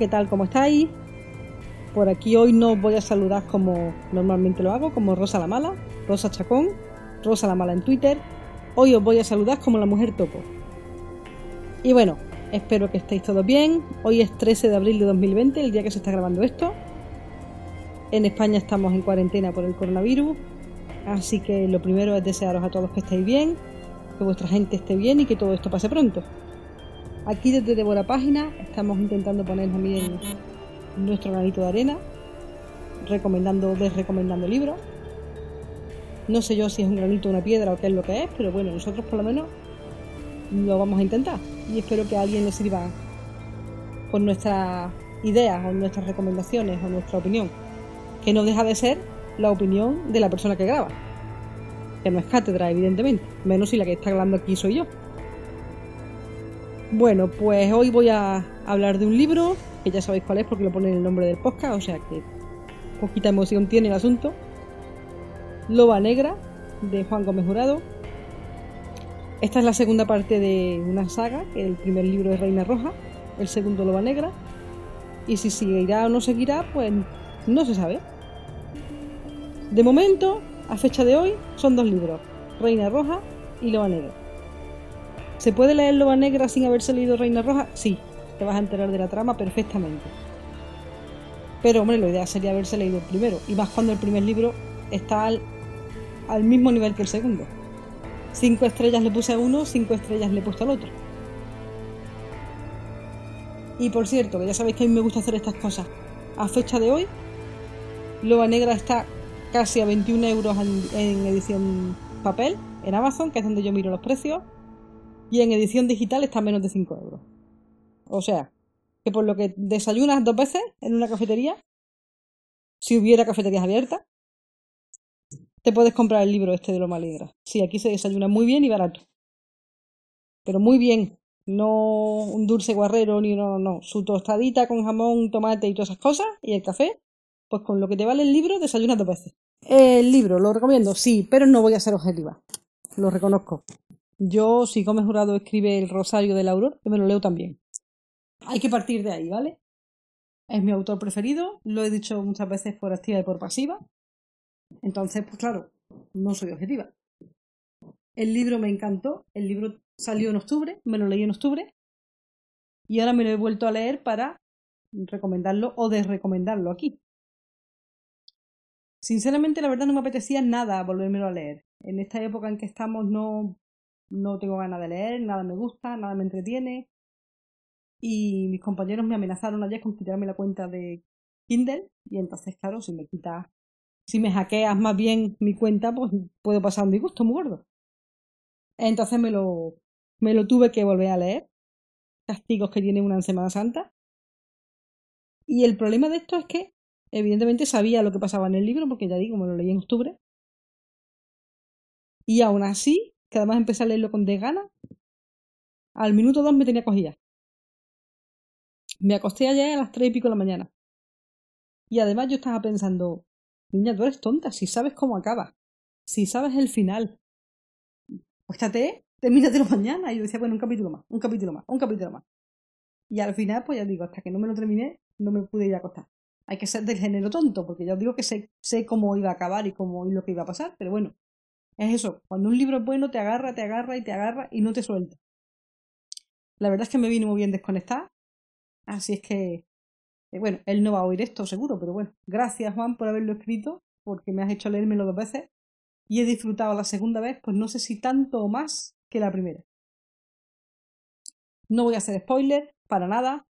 ¿qué tal? ¿Cómo estáis? Por aquí hoy no os voy a saludar como normalmente lo hago, como Rosa la Mala, Rosa Chacón, Rosa la Mala en Twitter. Hoy os voy a saludar como la mujer topo. Y bueno, espero que estéis todos bien. Hoy es 13 de abril de 2020, el día que se está grabando esto. En España estamos en cuarentena por el coronavirus, así que lo primero es desearos a todos que estéis bien, que vuestra gente esté bien y que todo esto pase pronto. Aquí desde Devora Página estamos intentando poner también nuestro granito de arena, recomendando, desrecomendando libros. No sé yo si es un granito una piedra o qué es lo que es, pero bueno, nosotros por lo menos lo vamos a intentar y espero que a alguien le sirva con nuestras ideas o nuestras recomendaciones o nuestra opinión, que no deja de ser la opinión de la persona que graba, que no es cátedra evidentemente, menos si la que está hablando aquí soy yo. Bueno, pues hoy voy a hablar de un libro, que ya sabéis cuál es porque lo pone en el nombre del podcast, o sea que poquita emoción tiene el asunto. Loba Negra, de Juan Gómez Jurado. Esta es la segunda parte de una saga, el primer libro es Reina Roja, el segundo Loba Negra. Y si seguirá o no seguirá, pues no se sabe. De momento, a fecha de hoy, son dos libros, Reina Roja y Loba Negra. ¿Se puede leer Loba Negra sin haberse leído Reina Roja? Sí, te vas a enterar de la trama perfectamente. Pero, hombre, la idea sería haberse leído el primero, y más cuando el primer libro está al, mismo nivel que el segundo. Cinco estrellas le puse a uno, cinco estrellas le he puesto al otro. Y por cierto, que ya sabéis que a mí me gusta hacer estas cosas. A fecha de hoy, Loba Negra está casi a 21 euros en edición papel en Amazon, que es donde yo miro los precios y en edición digital está a menos de 5 euros. O sea, que por lo que desayunas dos veces en una cafetería, si hubiera cafeterías abiertas, te puedes comprar el libro este de lo malegra. Sí, aquí se desayuna muy bien y barato. Pero muy bien. No un dulce guarrero ni no, no. Su tostadita con jamón, tomate y todas esas cosas. Y el café. Pues con lo que te vale el libro, desayunas dos veces. El libro, lo recomiendo, sí, pero no voy a ser objetiva. Lo reconozco. Yo, si Gómez Jurado escribe El Rosario del Auror, yo me lo leo también. Hay que partir de ahí, ¿vale? Es mi autor preferido, lo he dicho muchas veces por activa y por pasiva. Entonces, pues claro, no soy objetiva. El libro me encantó, el libro salió en octubre, me lo leí en octubre, y ahora me lo he vuelto a leer para recomendarlo o desrecomendarlo aquí. Sinceramente, la verdad no me apetecía nada volvérmelo a leer. En esta época en que estamos no no tengo ganas de leer, nada me gusta, nada me entretiene. Y mis compañeros me amenazaron ayer con quitarme la cuenta de Kindle. Y entonces, claro, si me quitas, si me hackeas más bien mi cuenta, pues puedo pasar un disgusto muy gordo. Entonces me lo, me lo tuve que volver a leer. Castigos que tiene una Semana Santa. Y el problema de esto es que, evidentemente, sabía lo que pasaba en el libro, porque ya digo, me lo leí en octubre. Y aún así, que además empecé a leerlo con desgana, al minuto dos me tenía cogida. Me acosté ayer a las tres y pico de la mañana. Y además yo estaba pensando, niña, tú eres tonta, si sabes cómo acaba, si sabes el final, acuéstate, termínatelo mañana. Y yo decía, bueno, un capítulo más, un capítulo más, un capítulo más. Y al final, pues ya digo, hasta que no me lo terminé, no me pude ir a acostar. Hay que ser del género tonto, porque ya os digo que sé, sé cómo iba a acabar y cómo y lo que iba a pasar, pero bueno, es eso, cuando un libro es bueno te agarra, te agarra y te agarra y no te suelta. La verdad es que me vino muy bien desconectar, así es que, eh, bueno, él no va a oír esto seguro, pero bueno, gracias Juan por haberlo escrito, porque me has hecho leérmelo dos veces y he disfrutado la segunda vez, pues no sé si tanto o más que la primera. No voy a hacer spoiler, para nada.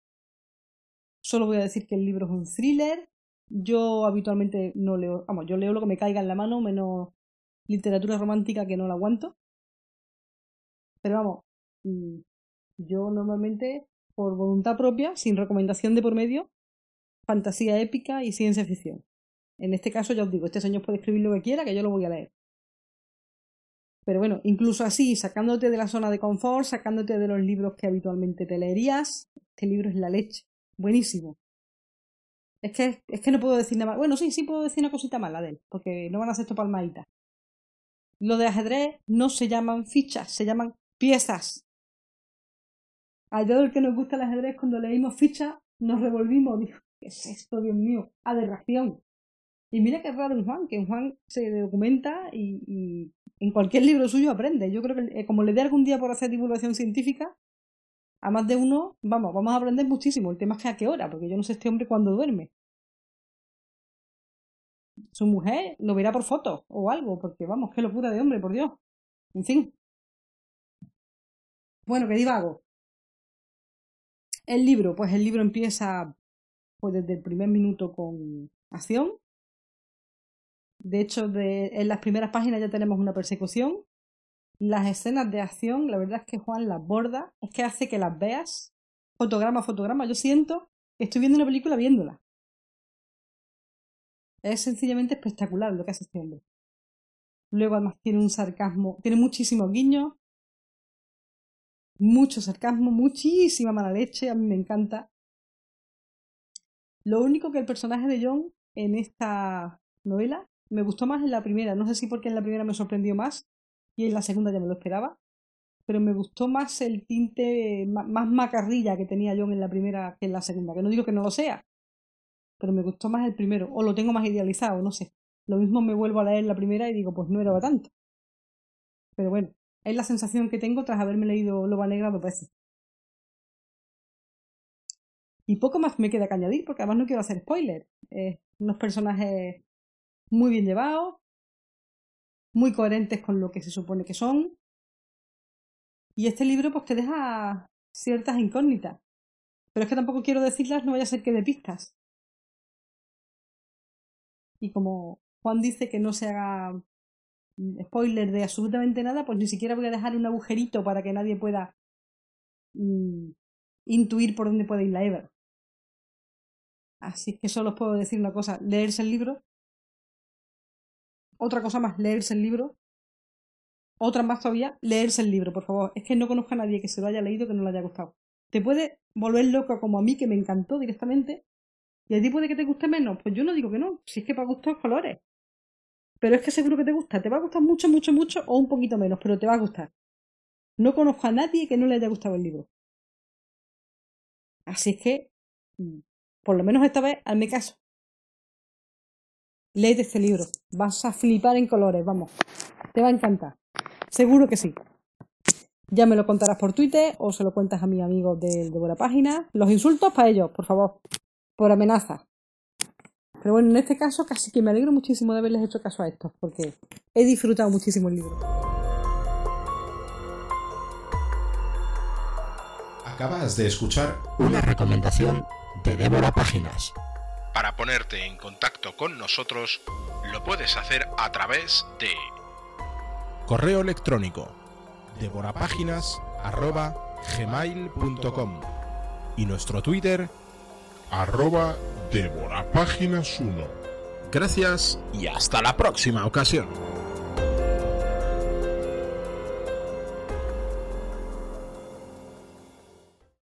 Solo voy a decir que el libro es un thriller. Yo habitualmente no leo, vamos, yo leo lo que me caiga en la mano, menos literatura romántica que no la aguanto. Pero vamos, mm, yo normalmente, por voluntad propia, sin recomendación de por medio, fantasía épica y ciencia ficción. En este caso ya os digo, este señor puede escribir lo que quiera, que yo lo voy a leer. Pero bueno, incluso así, sacándote de la zona de confort, sacándote de los libros que habitualmente te leerías, este libro es la leche. Buenísimo. Es que, es que no puedo decir nada más. Bueno, sí, sí puedo decir una cosita mala de él, porque no van a ser esto palmaditas. Lo de ajedrez no se llaman fichas, se llaman piezas. A todo el que nos gusta el ajedrez, cuando leímos fichas, nos revolvimos. Dijo, ¿qué es esto, Dios mío? Aberración. Y mira qué raro en Juan, que en Juan se documenta y, en cualquier libro suyo aprende. Yo creo que eh, como le dé algún día por hacer divulgación científica, a más de uno, vamos, vamos a aprender muchísimo. El tema es que a qué hora, porque yo no sé este hombre cuándo duerme. Su mujer lo verá por fotos o algo, porque vamos, qué locura de hombre, por Dios. En fin. Bueno, que divago. El libro, pues el libro empieza pues desde el primer minuto con acción, de hecho, en las primeras páginas ya tenemos una persecución. Las escenas de acción, la verdad es que Juan las borda, es que hace que las veas fotograma a fotograma. Yo siento que estoy viendo una película viéndola. Es sencillamente espectacular lo que hace este hombre. Luego además tiene un sarcasmo, tiene muchísimos guiños, mucho sarcasmo, muchísima mala leche, a mí me encanta. Lo único que el personaje de John en esta novela me gustó más en la primera. No sé si porque en la primera me sorprendió más y en la segunda ya me lo esperaba. Pero me gustó más el tinte más macarrilla que tenía John en la primera que en la segunda. Que no digo que no lo sea. Pero me gustó más el primero. O lo tengo más idealizado, no sé. Lo mismo me vuelvo a leer la primera y digo, pues no era tanto. Pero bueno, es la sensación que tengo tras haberme leído Loba Negra dos veces. Y poco más me queda que añadir, porque además no quiero hacer spoiler. unos personajes muy bien llevados, muy coherentes con lo que se supone que son. Y este libro pues te deja ciertas incógnitas. Pero es que tampoco quiero decirlas, no vaya a ser que de pistas. Y como Juan dice que no se haga spoiler de absolutamente nada, pues ni siquiera voy a dejar un agujerito para que nadie pueda mm, intuir por dónde puede ir la Ever. Así que solo os puedo decir una cosa, leerse el libro otra cosa más, leerse el libro. Otra más todavía, leerse el libro, por favor. Es que no conozco a nadie que se lo haya leído que no le haya gustado. Te puede volver loco como a mí, que me encantó directamente. Y a ti puede que te guste menos. Pues yo no digo que no. Si es que para gustos colores. Pero es que seguro que te gusta. Te va a gustar mucho, mucho, mucho o un poquito menos, pero te va a gustar. No conozco a nadie que no le haya gustado el libro. Así es que, mm, por lo menos esta vez, hazme caso. Léete este libro. Vas a flipar en colores, vamos. Te va a encantar. Seguro que sí. Ya me lo contarás por Twitter o se lo cuentas a mis amigos de, de Buena Página. Los insultos para ellos, por favor. Por amenaza. Pero bueno, en este caso casi que me alegro muchísimo de haberles hecho caso a estos, porque he disfrutado muchísimo el libro. Acabas de escuchar una recomendación de Débora Páginas. Para ponerte en contacto con nosotros, lo puedes hacer a través de correo electrónico devorapáginas.gmail.com y nuestro Twitter arroba devorapáginas1. Gracias y hasta la próxima ocasión.